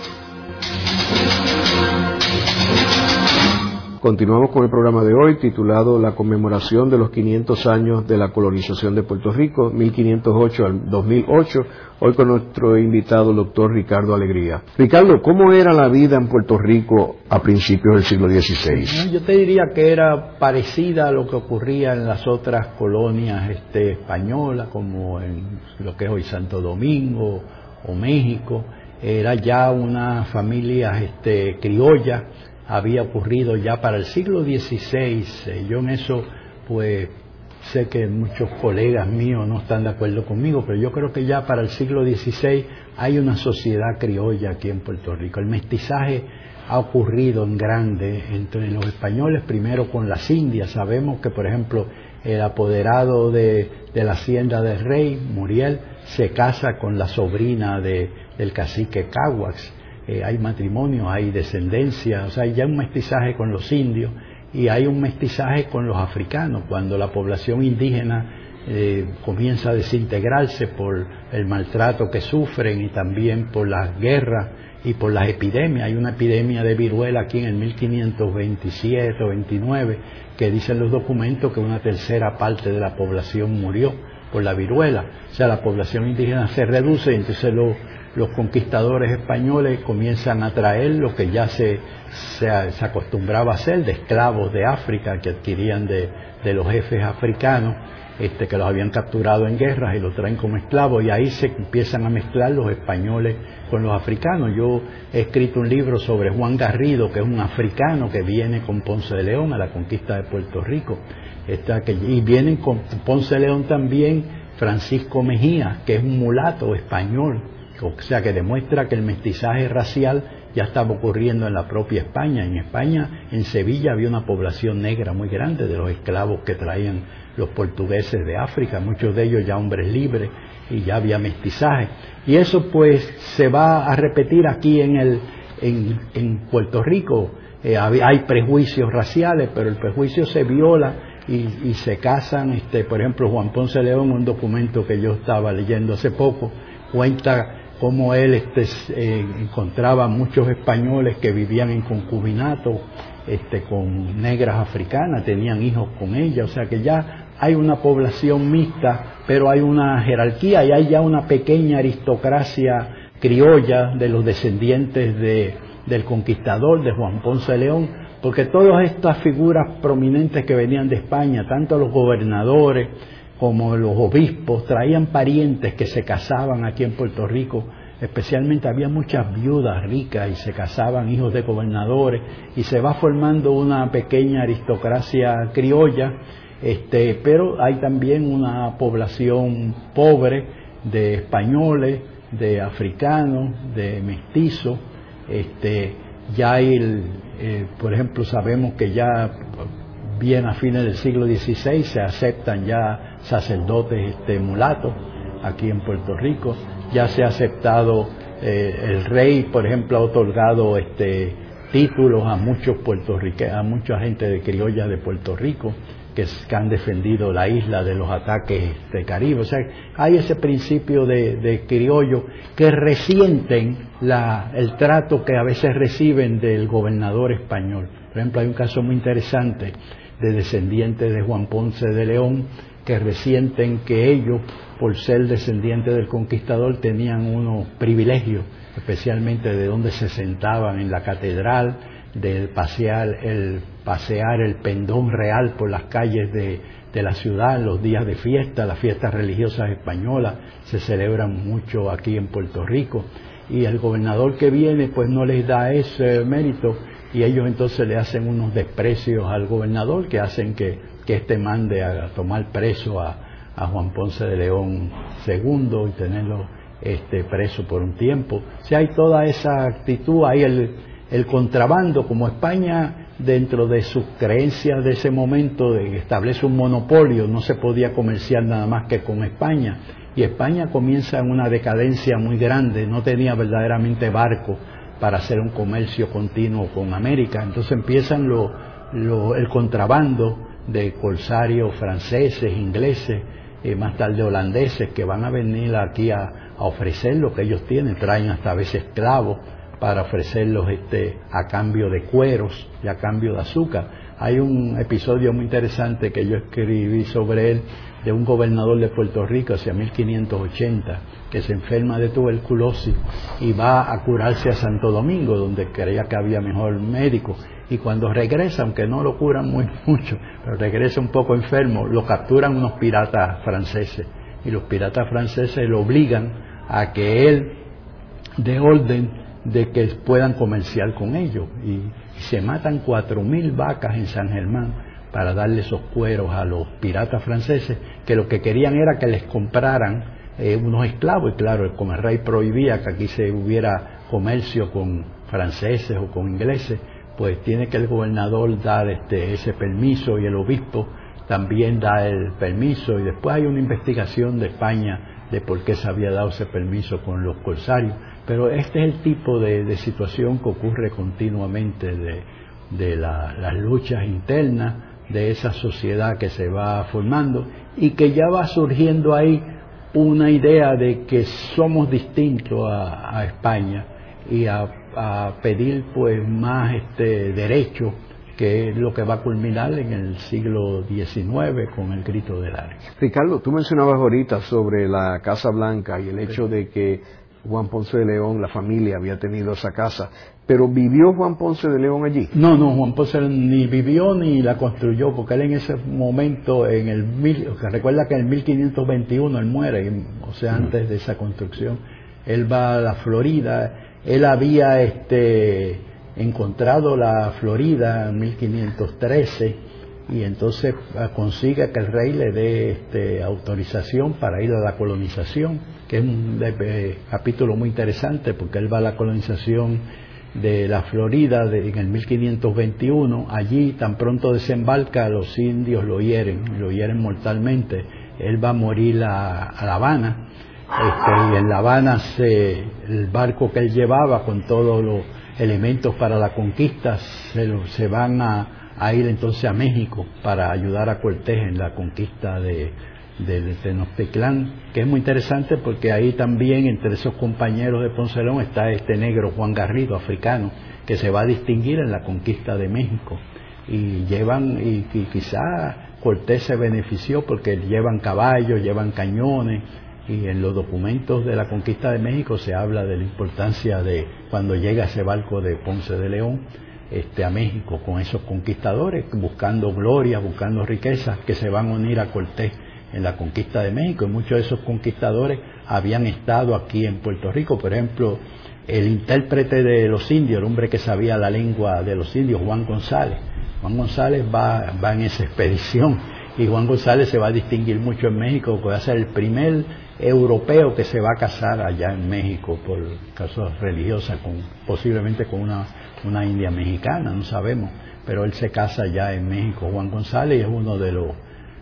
Continuamos con el programa de hoy titulado La conmemoración de los 500 años de la colonización de Puerto Rico, 1508 al 2008, hoy con nuestro invitado, el doctor Ricardo Alegría. Ricardo, ¿cómo era la vida en Puerto Rico a principios del siglo XVI? Yo te diría que era parecida a lo que ocurría en las otras colonias este, españolas, como en lo que es hoy Santo Domingo o México. Era ya una familia este, criolla había ocurrido ya para el siglo XVI. Eh, yo en eso, pues, sé que muchos colegas míos no están de acuerdo conmigo, pero yo creo que ya para el siglo XVI hay una sociedad criolla aquí en Puerto Rico. El mestizaje ha ocurrido en grande entre los españoles, primero con las indias. Sabemos que, por ejemplo, el apoderado de, la hacienda del rey, Muriel, se casa con la sobrina de, del cacique Caguax eh, hay matrimonio, hay descendencia, o sea, hay ya un mestizaje con los indios y hay un mestizaje con los africanos, cuando la población indígena eh, comienza a desintegrarse por el maltrato que sufren y también por las guerras y por las epidemias. Hay una epidemia de viruela aquí en el 1527 o 29 que dicen los documentos que una tercera parte de la población murió por la viruela. O sea, la población indígena se reduce y entonces los los conquistadores españoles comienzan a traer lo que ya se, se, acostumbraba a hacer, de esclavos de África que adquirían de, los jefes africanos, este, que los habían capturado en guerras y los traen como esclavos y ahí se empiezan a mezclar los españoles con los africanos. Yo he escrito un libro sobre Juan Garrido, que es un africano que viene con Ponce de León a la conquista de Puerto Rico. y vienen con Ponce de León también Francisco Mejía, que es un mulato español o sea que demuestra que el mestizaje racial ya estaba ocurriendo en la propia España. En España, en Sevilla, había una población negra muy grande de los esclavos que traían los portugueses de África, muchos de ellos ya hombres libres y ya había mestizaje. Y eso pues se va a repetir aquí en, el, en, Puerto Rico. Eh, hay prejuicios raciales, pero el prejuicio se viola y, y, se casan. Este, por ejemplo, Juan Ponce León, un documento que yo estaba leyendo hace poco, cuenta como él este, eh, encontraba muchos españoles que vivían en concubinato este, con negras africanas, tenían hijos con ellas, o sea que ya hay una población mixta, pero hay una jerarquía y hay ya una pequeña aristocracia criolla de los descendientes de, del conquistador, de Juan Ponce de León, porque todas estas figuras prominentes que venían de España, tanto los gobernadores, como los obispos traían parientes que se casaban aquí en Puerto Rico, especialmente había muchas viudas ricas y se casaban hijos de gobernadores y se va formando una pequeña aristocracia criolla, este, pero hay también una población pobre de españoles, de africanos, de mestizos, este, ya hay, eh, por ejemplo, sabemos que ya bien a fines del siglo XVI se aceptan ya sacerdotes este, mulatos aquí en Puerto Rico. Ya se ha aceptado, eh, el rey, por ejemplo, ha otorgado este, títulos a muchos puertorriqueños, a mucha gente de criolla de Puerto Rico que, han defendido la isla de los ataques de Caribe. O sea, hay ese principio de, de criollo que resienten la, el trato que a veces reciben del gobernador español. Por ejemplo, hay un caso muy interesante de descendientes de Juan Ponce de León que resienten que ellos, por ser descendientes del conquistador, tenían unos privilegios, especialmente de donde se sentaban en la catedral, de pasear el, pasear el pendón real por las calles de, de la ciudad en los días de fiesta, las fiestas religiosas españolas se celebran mucho aquí en Puerto Rico. Y el gobernador que viene pues no les da ese mérito y ellos entonces le hacen unos desprecios al gobernador que hacen que que éste mande a tomar preso a, Juan Ponce de León II y tenerlo este, preso por un tiempo. Si hay toda esa actitud, hay el, el contrabando, como España dentro de sus creencias de ese momento de establece un monopolio, no se podía comerciar nada más que con España. Y España comienza en una decadencia muy grande, no tenía verdaderamente barco para hacer un comercio continuo con América. Entonces empiezan el contrabando de corsarios franceses, ingleses, y más tarde holandeses, que van a venir aquí a, a ofrecer lo que ellos tienen, traen hasta a veces esclavos para ofrecerlos este, a cambio de cueros y a cambio de azúcar. Hay un episodio muy interesante que yo escribí sobre él de un gobernador de Puerto Rico hacia 1580 que se enferma de tuberculosis y va a curarse a Santo Domingo donde creía que había mejor médico y cuando regresa, aunque no lo curan muy [LAUGHS] mucho, pero regresa un poco enfermo, lo capturan unos piratas franceses y los piratas franceses lo obligan a que él dé orden de que puedan comerciar con ellos. Y, se matan cuatro mil vacas en San Germán para darle esos cueros a los piratas franceses, que lo que querían era que les compraran eh, unos esclavos. Y claro, el rey prohibía que aquí se hubiera comercio con franceses o con ingleses, pues tiene que el gobernador dar este, ese permiso y el obispo también da el permiso y después hay una investigación de España de por qué se había dado ese permiso con los corsarios pero este es el tipo de, situación que ocurre continuamente de, las luchas internas de esa sociedad que se va formando y que ya va surgiendo ahí una idea de que somos distintos a, España y a, pedir pues más este derecho que es lo que va a culminar en el siglo XIX con el grito del área. Ricardo, tú mencionabas ahorita sobre la Casa Blanca y el hecho de que Juan Ponce de León, la familia había tenido esa casa. Pero ¿vivió Juan Ponce de León allí? No, no, Juan Ponce ni vivió ni la construyó, porque él en ese momento, en el mil, recuerda que en el 1521 él muere, o sea, antes de esa construcción, él va a la Florida, él había este, encontrado la Florida en 1513 y entonces ah, consigue que el rey le dé este, autorización para ir a la colonización, que es un capítulo muy interesante porque él va a la colonización de la Florida en el 1521, allí tan pronto desembarca los indios lo hieren, lo hieren mortalmente, él va a morir a, La Habana, este, y en La Habana se, el barco que él llevaba con todos los elementos para la conquista se, se van a, a ir entonces a México para ayudar a Cortés en la conquista de, de Tenochtitlan, que es muy interesante porque ahí también entre esos compañeros de Poncelón está este negro Juan Garrido, africano, que se va a distinguir en la conquista de México. Y llevan, y, quizá Cortés se benefició porque llevan caballos, llevan cañones, y en los documentos de la conquista de México se habla de la importancia de cuando llega ese barco de Ponce de León, este, a México con esos conquistadores, buscando gloria, buscando riquezas que se van a unir a Cortés en la conquista de México. Y muchos de esos conquistadores habían estado aquí en Puerto Rico. Por ejemplo, el intérprete de los indios, el hombre que sabía la lengua de los indios, Juan González. Juan González va, va en esa expedición y Juan González se va a distinguir mucho en México, porque va a ser el primer europeo que se va a casar allá en México por causas religiosas, con, posiblemente con una una india mexicana, no sabemos, pero él se casa ya en México. Juan González es uno de los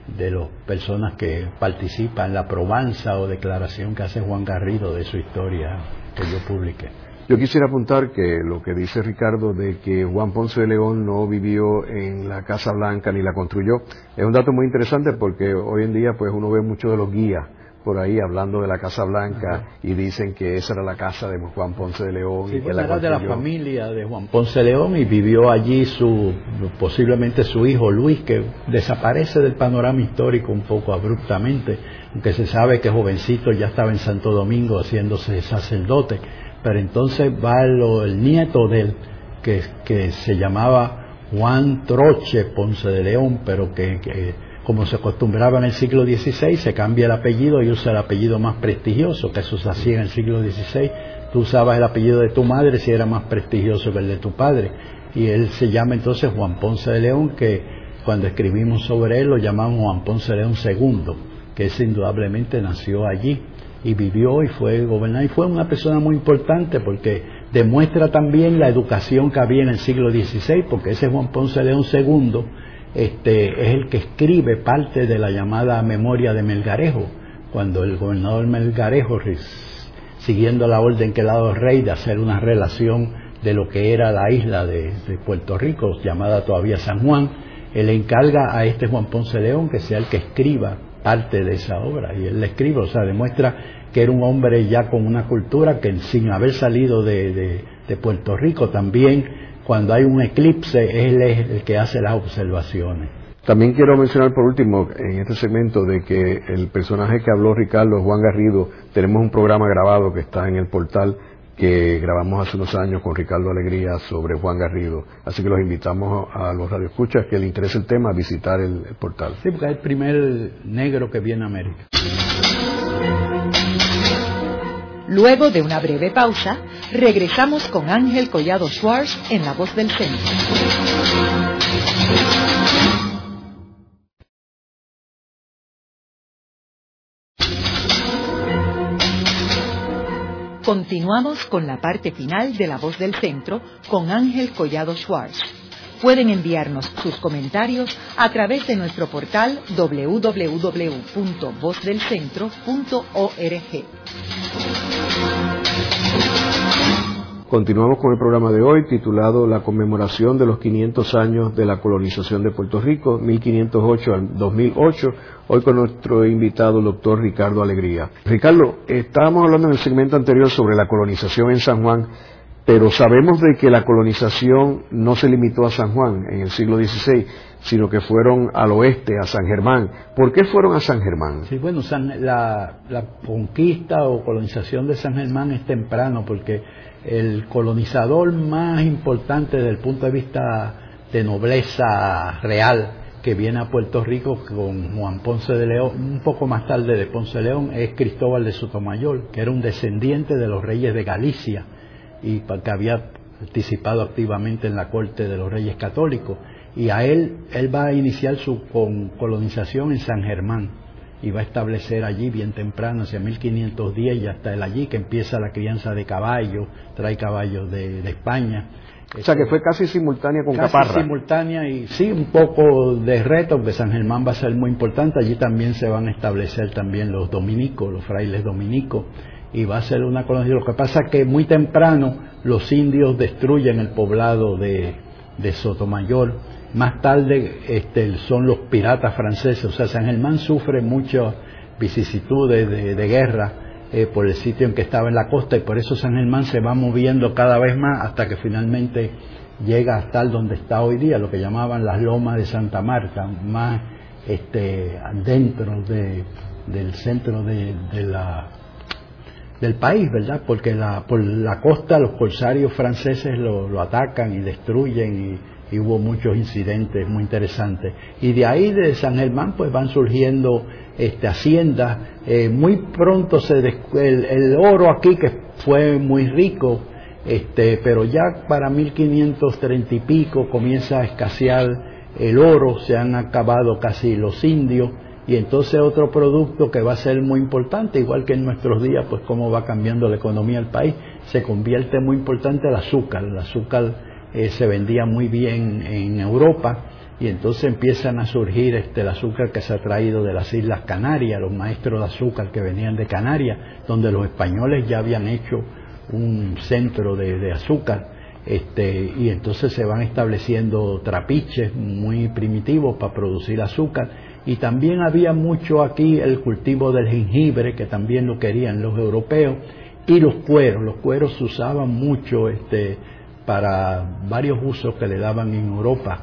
de las personas que participa en la probanza o declaración que hace Juan Garrido de su historia que yo publiqué. Yo quisiera apuntar que lo que dice Ricardo de que Juan Ponce de León no vivió en la Casa Blanca ni la construyó es un dato muy interesante porque hoy en día pues uno ve muchos de los guías por ahí hablando de la Casa Blanca y dicen que esa era la casa de Juan Ponce de León. y que la era de la familia de Juan Ponce de León y vivió allí su posiblemente su hijo Luis que desaparece del panorama histórico un poco abruptamente, aunque se sabe que jovencito ya estaba en Santo Domingo haciéndose sacerdote, pero entonces va el nieto de él que, que se llamaba Juan Troche Ponce de León, pero que como se acostumbraba en el siglo XVI, se cambia el apellido y usa el apellido más prestigioso, que eso se hacía en el siglo XVI. Tú usabas el apellido de tu madre si era más prestigioso que el de tu padre. Y él se llama entonces Juan Ponce de León, que cuando escribimos sobre él lo llamamos Juan Ponce León II, que es indudablemente nació allí y vivió y fue gobernador y fue una persona muy importante porque demuestra también la educación que había en el siglo XVI, porque ese Juan Ponce León II este, es el que escribe parte de la llamada memoria de Melgarejo, cuando el gobernador Melgarejo, siguiendo la orden que ha dado el rey de hacer una relación de lo que era la isla de, Puerto Rico, llamada todavía San Juan, él encarga a este Juan Ponce León que sea el que escriba parte de esa obra. Y él le escribe, o sea, demuestra que era un hombre ya con una cultura que sin haber salido de, Puerto Rico también, cuando hay un eclipse, él es el que hace las observaciones. También quiero mencionar por último en este segmento de que el personaje que habló Ricardo, Juan Garrido, tenemos un programa grabado que está en el portal que grabamos hace unos años con Ricardo Alegría sobre Juan Garrido. Así que los invitamos a los radioescuchas que les interese el tema a visitar el, portal. Sí, porque es el primer negro que viene a América. Luego de una breve pausa, regresamos con Ángel Collado Schwartz en La Voz del Centro. Continuamos con la parte final de La Voz del Centro con Ángel Collado Schwartz. Pueden enviarnos sus comentarios a través de nuestro portal www.vozdelcentro.org. Continuamos con el programa de hoy titulado La conmemoración de los 500 años de la colonización de Puerto Rico, 1508 al 2008, hoy con nuestro invitado, el doctor Ricardo Alegría. Ricardo, estábamos hablando en el segmento anterior sobre la colonización en San Juan, pero sabemos de que la colonización no se limitó a San Juan en el siglo XVI, sino que fueron al oeste, a San Germán. ¿Por qué fueron a San Germán? Sí, bueno, la, la conquista o colonización de San Germán es temprano, porque el colonizador más importante desde el punto de vista de nobleza real que viene a Puerto Rico con Juan Ponce de León, un poco más tarde de Ponce de León, es Cristóbal de Sotomayor, que era un descendiente de los reyes de Galicia y que había participado activamente en la corte de los reyes católicos. Y a él, él va a iniciar su colonización en San Germán y va a establecer allí bien temprano, hacia 1510, ya está él allí, que empieza la crianza de caballos, trae caballos de, España. O sea que fue casi simultánea con casi Caparra. simultánea y sí, un poco de reto, porque San Germán va a ser muy importante. Allí también se van a establecer también los dominicos, los frailes dominicos, y va a ser una colonia. Lo que pasa es que muy temprano los indios destruyen el poblado de, de Sotomayor más tarde este, son los piratas franceses, o sea, San Germán sufre muchas vicisitudes de, guerra eh, por el sitio en que estaba en la costa y por eso San Germán se va moviendo cada vez más hasta que finalmente llega hasta donde está hoy día, lo que llamaban las lomas de Santa Marta, más este, dentro del centro de, la, del país, ¿verdad? Porque la, por la costa los corsarios franceses lo, atacan y destruyen y hubo muchos incidentes muy interesantes. Y de ahí, de San Germán, pues van surgiendo este, haciendas. Eh, muy pronto se el, oro aquí, que fue muy rico, este, pero ya para 1530 y pico comienza a escasear el oro, se han acabado casi los indios, y entonces otro producto que va a ser muy importante, igual que en nuestros días, pues cómo va cambiando la economía del país, se convierte muy importante el azúcar. El azúcar eh, se vendía muy bien en Europa y entonces empiezan a surgir este, el azúcar que se ha traído de las Islas Canarias, los maestros de azúcar que venían de Canarias, donde los españoles ya habían hecho un centro de, azúcar. Este, y entonces se van estableciendo trapiches muy primitivos para producir azúcar y también había mucho aquí el cultivo del jengibre que también lo querían los europeos y los cueros los cueros se usaban mucho este para varios usos que le daban en Europa.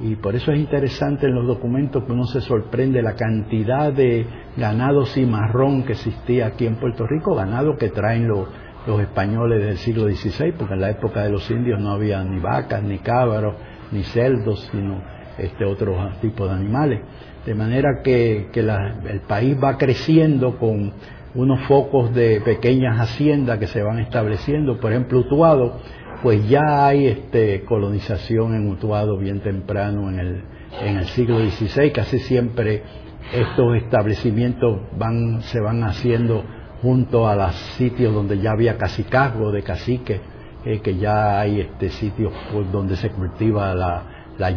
Y por eso es interesante en los documentos que uno se sorprende la cantidad de ganado cimarrón que existía aquí en Puerto Rico, ganado que traen los, los españoles del siglo XVI, porque en la época de los indios no había ni vacas, ni cabros, ni cerdos, sino este otro tipo de animales. De manera que, que el país va creciendo con unos focos de pequeñas haciendas que se van estableciendo. Por ejemplo, Utuado pues ya hay este, colonización en Utuado bien temprano en el, en el siglo XVI, casi siempre estos establecimientos van, se van haciendo junto a los sitios donde ya había cacicazgo de caciques, eh, que ya hay este sitios donde se cultiva la,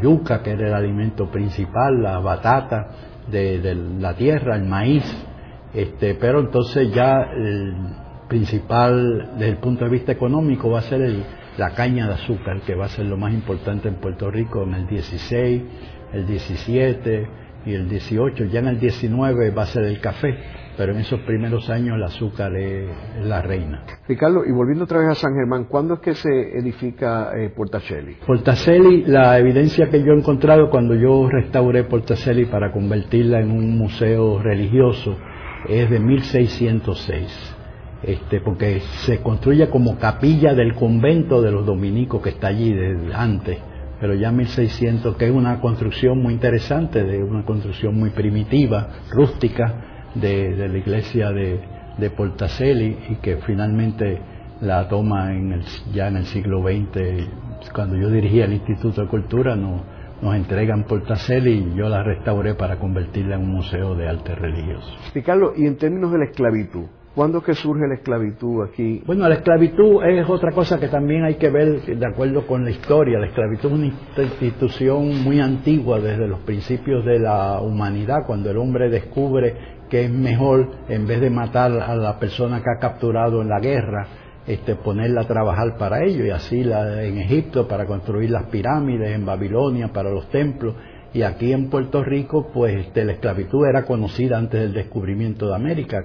yuca, que era el alimento principal, la batata de, la tierra, el maíz, este, pero entonces ya el principal desde el punto de vista económico va a ser la caña de azúcar, que va a ser lo más importante en Puerto Rico en el 16, el 17 y el 18, ya en el 19 va a ser el café, pero en esos primeros años el azúcar es, la reina. Ricardo, y volviendo otra vez a San Germán, ¿cuándo es que se edifica eh, Portacelli? Portacelli, la evidencia que yo he encontrado cuando yo restauré Portacelli para convertirla en un museo religioso es de 1606. Este, porque se construye como capilla del convento de los dominicos que está allí desde antes pero ya 1600, que es una construcción muy interesante, de una construcción muy primitiva, rústica, de, la iglesia de, de, y que finalmente la toma en el, ya en el siglo XX, cuando yo dirigía el Instituto de Cultura, nos, nos entregan Portacelli y yo la restauré para convertirla en un museo de arte religioso. Ricardo, y en términos de la esclavitud, ¿Cuándo que surge la esclavitud aquí? Bueno, la esclavitud es otra cosa que también hay que ver de acuerdo con la historia. La esclavitud es una institución muy antigua desde los principios de la humanidad, cuando el hombre descubre que es mejor, en vez de matar a la persona que ha capturado en la guerra, este, ponerla a trabajar para ello, y así la, en Egipto para construir las pirámides, en Babilonia para los templos, y aquí en Puerto Rico, pues este, la esclavitud era conocida antes del descubrimiento de América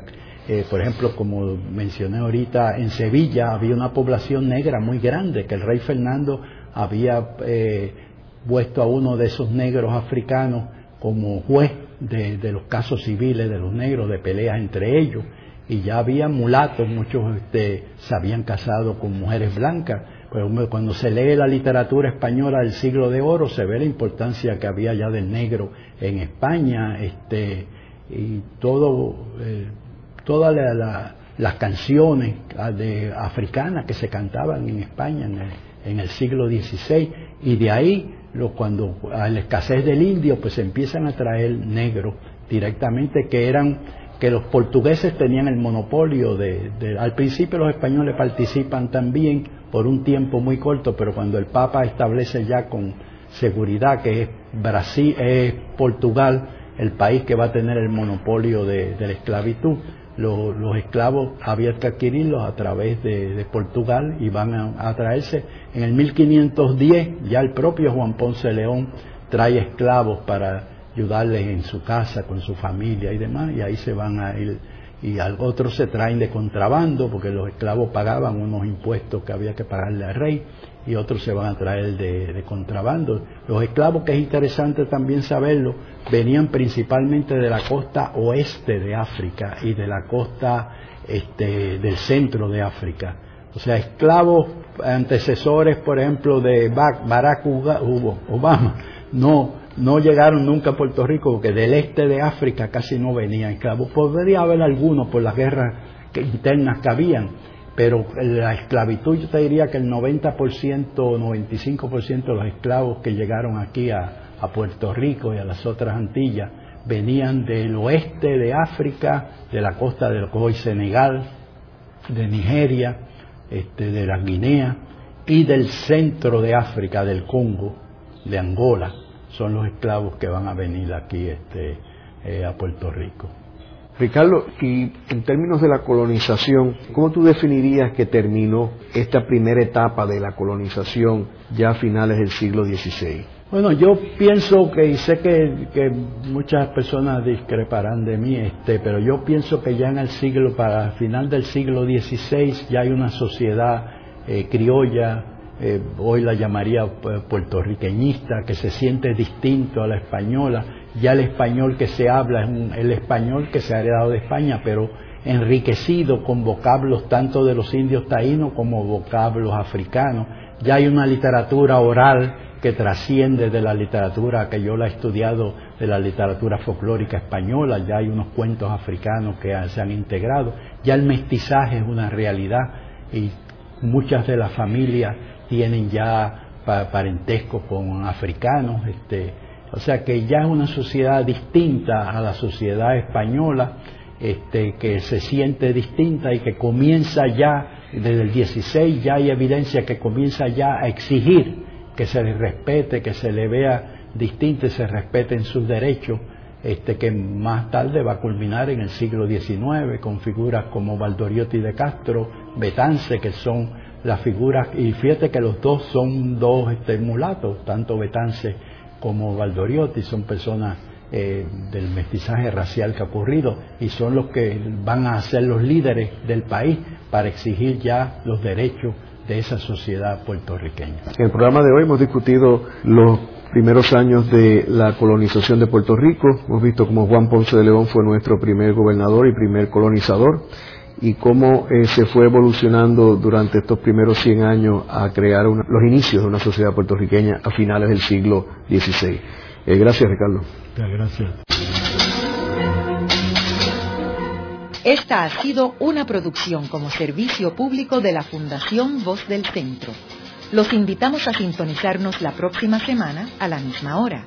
eh, por ejemplo, como mencioné ahorita, en Sevilla había una población negra muy grande, que el rey Fernando había eh, puesto a uno de esos negros africanos como juez de, los casos civiles de los negros, de peleas entre ellos, y ya había mulatos, muchos este, se habían casado con mujeres blancas, pero cuando se lee la literatura española del siglo de oro se ve la importancia que había ya del negro en España, este, y todo eh, todas las canciones ah, de, africanas que se cantaban en España en el, siglo XVI y de ahí cuando a la escasez del indio pues empiezan a traer negros directamente que eran que los portugueses tenían el monopolio de, al principio los españoles participan también por un tiempo muy corto pero cuando el Papa establece ya con seguridad que es Brasil es Portugal el país que va a tener el monopolio de la esclavitud los, esclavos había que adquirirlos a través de, Portugal y van a, traerse. En el 1510 ya el propio Juan Ponce León trae esclavos para ayudarles en su casa, con su familia y demás, y ahí se van a ir. Y otros se traen de contrabando, porque los esclavos pagaban unos impuestos que había que pagarle al rey, y otros se van a traer de, contrabando. Los esclavos, que es interesante también saberlo, venían principalmente de la costa oeste de África y de la costa este, del centro de África. O sea, esclavos antecesores, por ejemplo, de Barack Obama, no, no llegaron nunca a Puerto Rico porque del este de África casi no venían esclavos. Podría haber algunos por las guerras internas que habían, pero la esclavitud yo te diría que el 90% o 95% de los esclavos que llegaron aquí a, Puerto Rico y a las otras Antillas venían del oeste de África, de la costa del hoy Senegal, de Nigeria, este, de la Guinea y del centro de África, del Congo, de Angola, son los esclavos que van a venir aquí este, eh, a Puerto Rico. Ricardo, y en términos de la colonización, ¿cómo tú definirías que terminó esta primera etapa de la colonización ya a finales del siglo XVI? Bueno, yo pienso que, y sé que, muchas personas discreparán de mí, este, pero yo pienso que ya en el siglo, para el final del siglo XVI, ya hay una sociedad eh, criolla, eh, hoy la llamaría eh, puertorriqueñista, que se siente distinto a la española, ya el español que se habla es el español que se ha heredado de España, pero enriquecido con vocablos tanto de los indios taínos como vocablos africanos. Ya hay una literatura oral que trasciende de la literatura que yo la he estudiado, de la literatura folclórica española, ya hay unos cuentos africanos que se han integrado, ya el mestizaje es una realidad y muchas de las familias tienen ya parentesco con africanos, este, o sea que ya es una sociedad distinta a la sociedad española, este, que se siente distinta y que comienza ya, desde el 16 ya hay evidencia que comienza ya a exigir que se le respete, que se le vea distinto y se respeten sus derechos, este, que más tarde va a culminar en el siglo XIX con figuras como Valdoriotti de Castro, Betance, que son las figuras, y fíjate que los dos son dos este, mulatos, tanto Betance como Valdoriotti, son personas eh, del mestizaje racial que ha ocurrido y son los que van a ser los líderes del país para exigir ya los derechos de esa sociedad puertorriqueña. En el programa de hoy hemos discutido los primeros años de la colonización de Puerto Rico. Hemos visto cómo Juan Ponce de León fue nuestro primer gobernador y primer colonizador y cómo eh, se fue evolucionando durante estos primeros 100 años a crear los inicios de una sociedad puertorriqueña a finales del siglo XVI. Eh, gracias, Ricardo. Gracias. Esta ha sido una producción como servicio público de la Fundación Voz del Centro. Los invitamos a sintonizarnos la próxima semana a la misma hora.